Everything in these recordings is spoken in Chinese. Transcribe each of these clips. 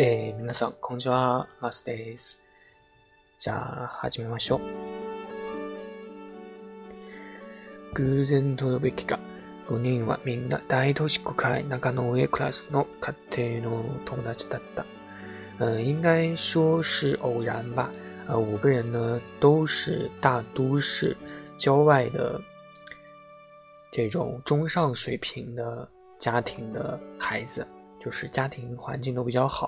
えー、皆さん、こんにちは。マスです。じゃあ、始めましょう。偶然と呼ぶべきか。5人はみんな大都市区会中野上クラスの家庭の友達だった。嗯，应该说是偶然吧。呃，五个人呢都是大都市郊外的这种中上水平的家庭的孩子，就是家庭环境都比较好。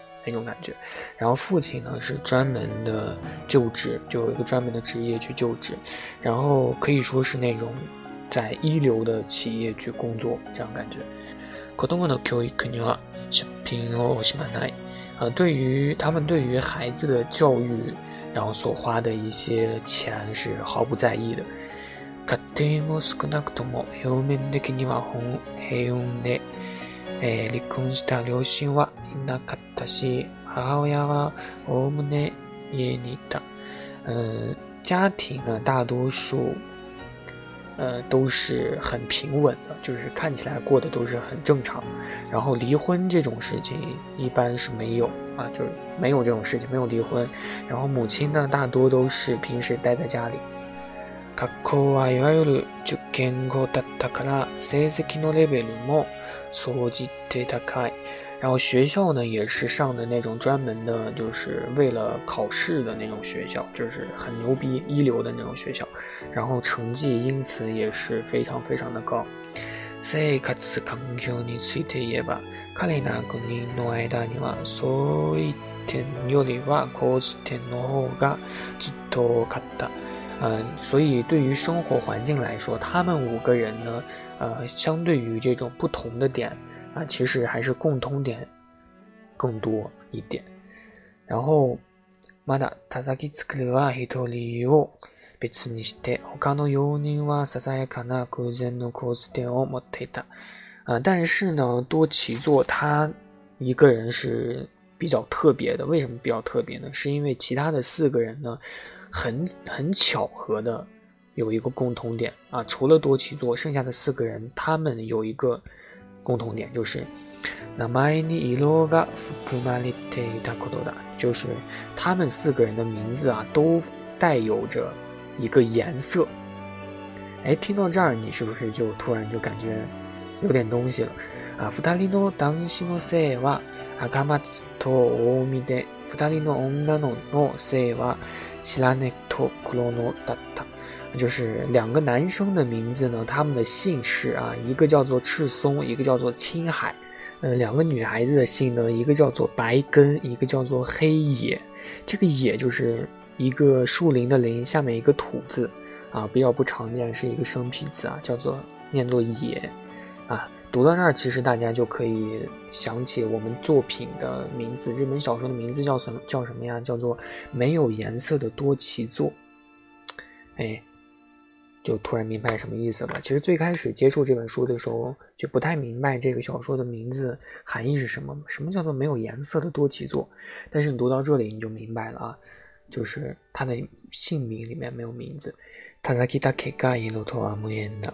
那种感觉，然后父亲呢是专门的救治，就有一个专门的职业去救治，然后可以说是那种在一流的企业去工作，这样感觉。コトの教育には平穏を心に、呃，对于他们对于孩子的教育，然后所花的一些钱是毫不在意的。カティモなクトモ表面的には平穏で。離婚した両親はいなかったし、母親はおおむね家にいた。家庭呢，大多数呃都是很平稳的，就是看起来过得都是很正常。然后离婚这种事情一般是没有啊，就是没有这种事情，没有离婚。然后母亲呢，大多都是平时待在家裡。学校はいわゆる十件号だったから、成績のレベルも。そうしてたか、然后学校呢也是上的那种专门的，就是为了考试的那种学校，就是很牛逼、一流的那种学校，然后成绩因此也是非常非常的高。せかつコミュニケーえば、彼ら二人の間には、そういったよりはこうしの方がずっと多かった。嗯，所以对于生活环境来说，他们五个人呢，呃，相对于这种不同的点啊，其实还是共通点更多一点。然后，啊，但是呢，多奇座他一个人是比较特别的。为什么比较特别呢？是因为其他的四个人呢。很很巧合的，有一个共同点啊！除了多奇座，剩下的四个人，他们有一个共同点，就是那玛尼伊罗就是他们四个人的名字啊，都带有着一个颜色。哎，听到这儿，你是不是就突然就感觉有点东西了啊？福达利诺达西诺声哇，阿嘎马兹和奥米德，福达利希拉内托库罗诺达达，就是两个男生的名字呢，他们的姓氏啊，一个叫做赤松，一个叫做青海。呃，两个女孩子的姓呢，一个叫做白根，一个叫做黑野。这个野就是一个树林的林，下面一个土字，啊，比较不常见，是一个生僻字啊，叫做念作野，啊。读到那儿，其实大家就可以想起我们作品的名字。这本小说的名字叫什么？叫什么呀？叫做《没有颜色的多奇座》。哎，就突然明白什么意思了。其实最开始接触这本书的时候，就不太明白这个小说的名字含义是什么。什么叫做没有颜色的多奇座？但是你读到这里，你就明白了啊，就是他的姓名里面没有名字。他在给他开盖一の托阿む言的。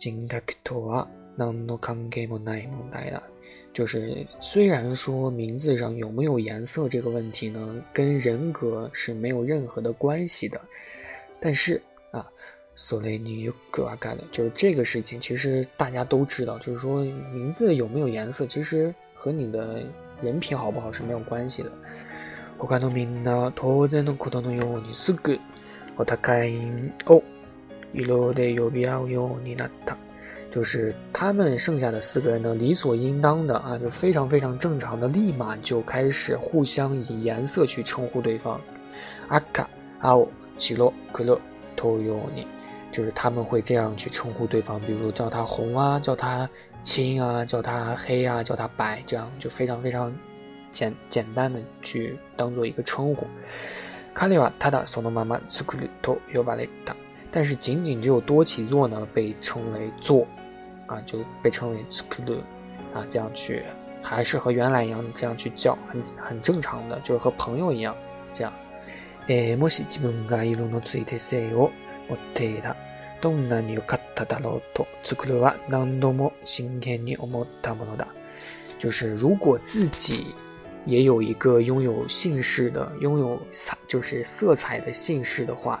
金塔克托啊，那么多坎坷无奈，无奈的，就是虽然说名字上有没有颜色这个问题呢，跟人格是没有任何的关系的。但是啊，索雷尼格瓦盖的，就是这个事情，其实大家都知道，就是说名字有没有颜色，其实和你的人品好不好是没有关系的。我看到明那托在那可多的用力，すぐ、お高い、お。Ulodayubluni，那就是他们剩下的四个人呢，理所应当的啊，就非常非常正常的，立马就开始互相以颜色去称呼对方。Akaochloclotoni，就是他们会这样去称呼对方，比如叫他红啊，叫他青啊，叫他黑啊，叫他白，这样就非常非常简简单的去当做一个称呼。c a r i v a t a d s o n o m a m a k u o o a l a 但是仅仅只有多起座呢，被称为座，啊，就被称为つくる，啊，这样去，还是和原来一样这样去叫，很很正常的，就是和朋友一样这样。诶，もし基本が一のついてさえよ、おといた、どんなにかたたろとつくるは何度も心堅に思ったものだ。就是如果自己也有一个拥有姓氏的、拥有彩就是色彩的姓氏的话。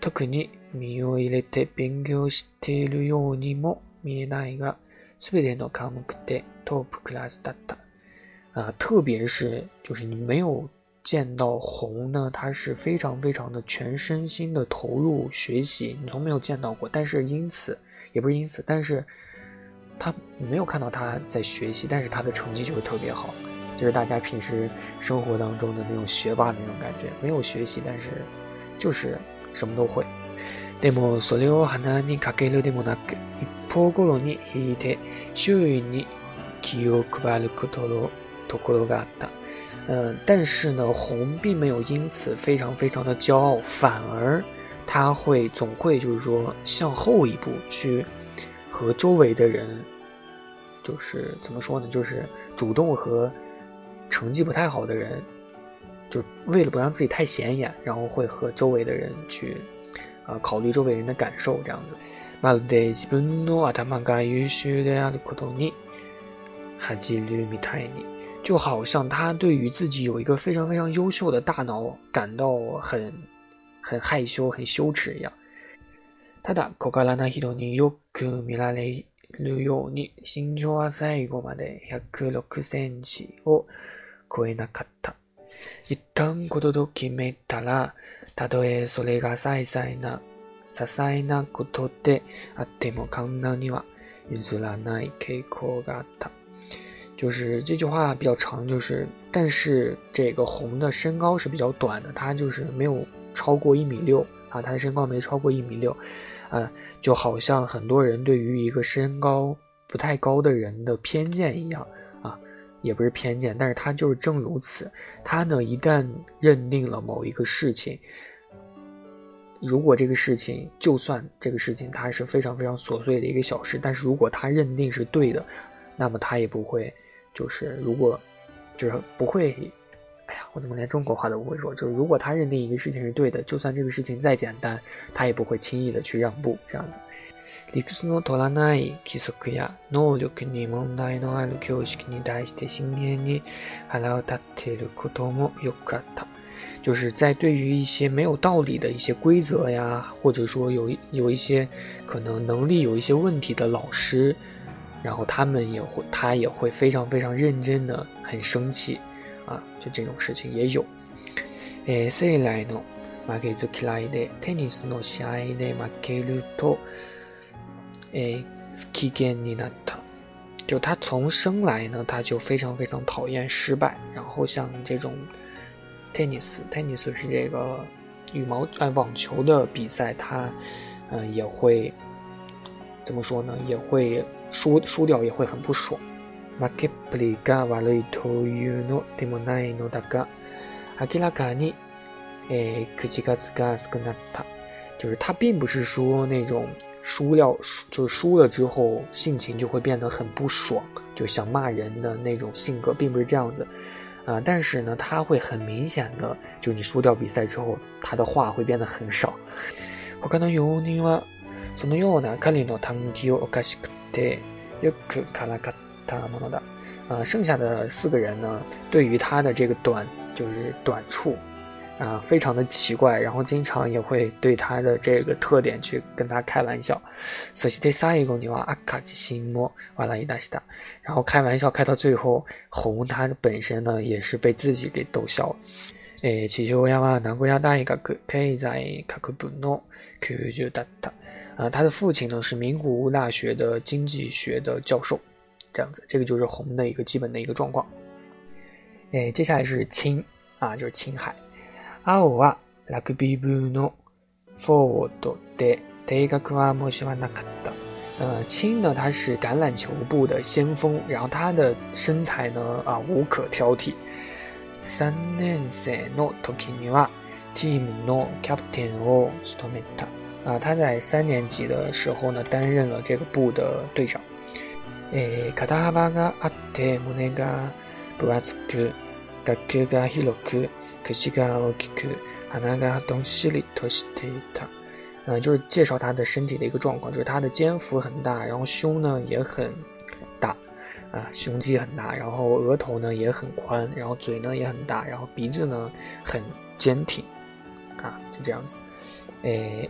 特に身を入れて勉強しているようにも見えないが、すべての科目でトップクラスだった。啊，特别是就是你没有见到红呢，他是非常非常的全身心的投入学习，你从没有见到过。但是因此也不是因此，但是他没有看到他在学习，但是他的成绩就会特别好，就是大家平时生活当中的那种学霸那种感觉，没有学习但是就是。什么都会，但是呢，红并没有因此非常非常的骄傲，反而他会总会就是说向后一步去和周围的人，就是怎么说呢，就是主动和成绩不太好的人。就为了不让自己太显眼，然后会和周围的人去，呃，考虑周围人的感受这样子。就好像他对于自己有一个非常非常优秀的大脑感到很很害羞、很羞耻一样。他打高个儿那系统尼又可米拉雷旅游身長は最後まで百六センチを超えなかった。一旦ことど決めたら、たとえそれが些細な些細なことであっても可能には、いらないけこがた。就是这句话比较长，就是但是这个红的身高是比较短的，他就是没有超过一米六啊，他的身高没超过一米六啊，就好像很多人对于一个身高不太高的人的偏见一样。也不是偏见，但是他就是正如此。他呢，一旦认定了某一个事情，如果这个事情，就算这个事情它是非常非常琐碎的一个小事，但是如果他认定是对的，那么他也不会，就是如果，就是不会。哎呀，我怎么连中国话都不会说？就是如果他认定一个事情是对的，就算这个事情再简单，他也不会轻易的去让步，这样子。リクスの取らない規則や能力に問題のある教師に対して真剣に腹を立っていることもよくあった。就是在对于一些没有道理的一些规则呀，或者说有有一些可能能力有一些问题的老师，然后他们也会他也会非常非常认真的很生气啊，就这种事情也有。え、正直の負けず嫌いでテニスの試合で負けると。诶，Kigeninata，就他从生来呢，他就非常非常讨厌失败。然后像这种 tennis，tennis 是这个羽毛哎网球的比赛，他嗯也会怎么说呢？也会输输掉，也会很不爽。Ma kepliga valito uno demonai no daga akira kani, eh kujigas gas gnatata，就是他并不是说那种。输掉，输就是输了之后，性情就会变得很不爽，就想骂人的那种性格，并不是这样子，啊，但是呢，他会很明显的，就你输掉比赛之后，他的话会变得很少。我看到有那个，怎么用呢？看领导谈吉欧，可惜可太，又可卡拉卡塔莫诺达。啊，剩下的四个人呢，对于他的这个短，就是短处。啊，非常的奇怪，然后经常也会对他的这个特点去跟他开玩笑。索西忒萨伊贡尼瓦阿卡吉辛诺瓦拉伊达西达，然后开玩笑开到最后，红他本身呢也是被自己给逗笑了。诶，奇丘亚瓦南国亚大一个可可以在卡库布诺 QQ 就达达，啊，他的父亲呢是名古屋大学的经济学的教授，这样子，这个就是红的一个基本的一个状况。诶，接下来是青啊，就是青海。青はラグビー部のフォワードで低学は申し訳なかった。呃，青呢，他是橄榄球部的先锋，然后他的身材呢，啊，无可挑剔。三年生の時にはチームのキャプテンを務めた。啊、他在三年级的时候呢，担任了这个部的队长。えー、肩幅があって胸が分厚く、学級が広く、可惜卡洛克库阿纳卡东西里托西提他，嗯，就是介绍他的身体的一个状况，就是他的肩幅很大，然后胸呢也很大，啊，胸肌很大，然后额头呢也很宽，然后嘴呢也很大，然后鼻子呢很坚挺，啊，就这样子。哎，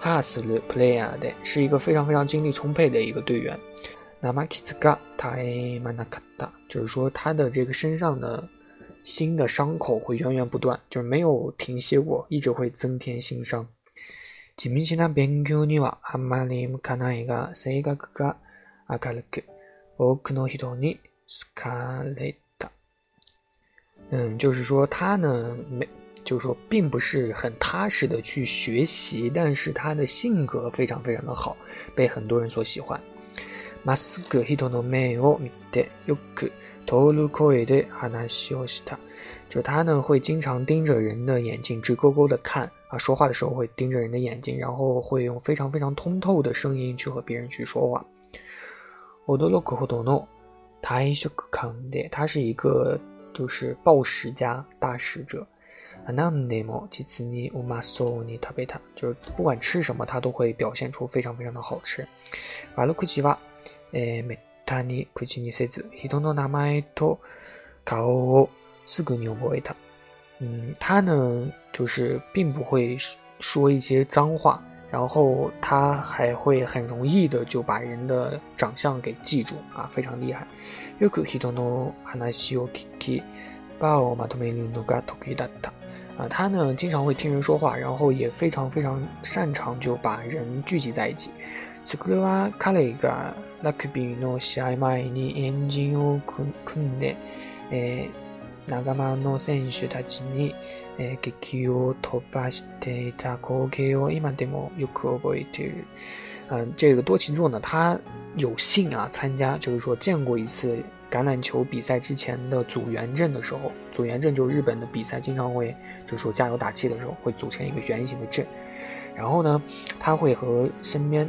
哈斯鲁·普雷亚德是一个非常非常精力充沛的一个队员。那马基斯卡·塔埃马纳卡达，就是说他的这个身上呢。新的伤口会源源不断，就是没有停歇过，一直会增添新伤。嗯，就是说他呢，没，就是说并不是很踏实的去学习，但是他的性格非常非常的好，被很多人所喜欢。欧鲁可埃德哈纳西就他呢会经常盯着人的眼睛，直勾勾的看啊。说话的时候会盯着人的眼睛，然后会用非常非常通透的声音去和别人去说话。欧多洛可多诺泰西克康德，他是一个就是暴食家大食者。阿纳内莫吉兹尼乌马索尼塔贝塔，就是不管吃什么，他都会表现出非常非常的好吃。瓦卢库奇瓦诶美。他尼普奇尼设人の名前と顔をすぐ覚えた。嗯，他呢就是并不会说一些脏话，然后他还会很容易的就把人的长相给记住啊，非常厉害。よく人の話を聞き、ばおまとめるのが得意だった。啊，他呢经常会听人说话，然后也非常非常擅长就把人聚集在一起。スクは彼がラグビーの試合前にエンジンを組んで、長万の選手たちに激気を突っぱした光景を今でもよく覚えている。嗯，这个多岐作呢，他有幸啊参加，就是说见过一次橄榄球比赛之前的组员阵的时候，组员阵就是日本的比赛经常会就是说加油打气的时候会组成一个圆形的阵，然后呢他会和身边。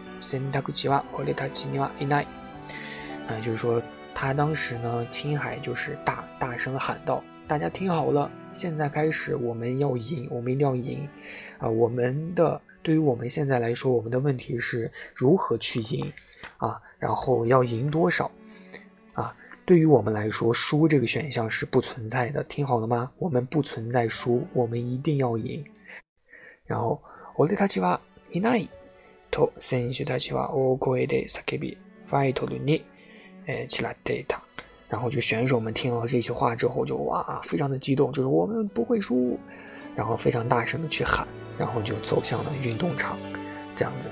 森达古齐瓦奥利塔齐尼瓦伊奈，啊，就是说他当时呢，青海就是大大声喊道：“大家听好了，现在开始我们要赢，我们一定要赢！啊，我们的对于我们现在来说，我们的问题是如何去赢，啊，然后要赢多少，啊，对于我们来说，输这个选项是不存在的。听好了吗？我们不存在输，我们一定要赢。然后奥利塔齐瓦伊奈。”头，神说他喜欢我，可爱的萨克比，翻译成日语，哎，起了对打，然后就选手们听了这句话之后，就哇，非常的激动，就是我们不会输，然后非常大声的去喊，然后就走向了运动场，这样子，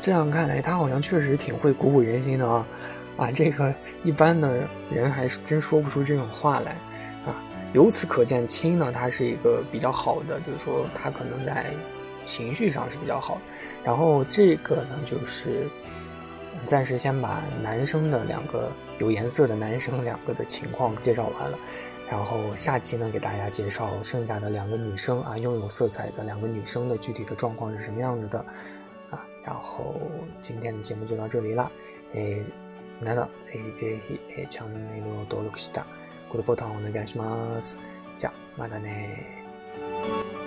这样看来，他好像确实挺会鼓舞人心的啊，啊，这个一般的人还是真说不出这种话来，啊，由此可见，青呢，他是一个比较好的，就是说他可能在。情绪上是比较好然后这个呢，就是暂时先把男生的两个有颜色的男生两个的情况介绍完了，然后下期呢给大家介绍剩下的两个女生啊拥有色彩的两个女生的具体的状况是什么样子的啊，然后今天的节目就到这里了，诶，ナナ CZP 強のエロドルクシタ、グッボタンお願いします。じゃ、またね。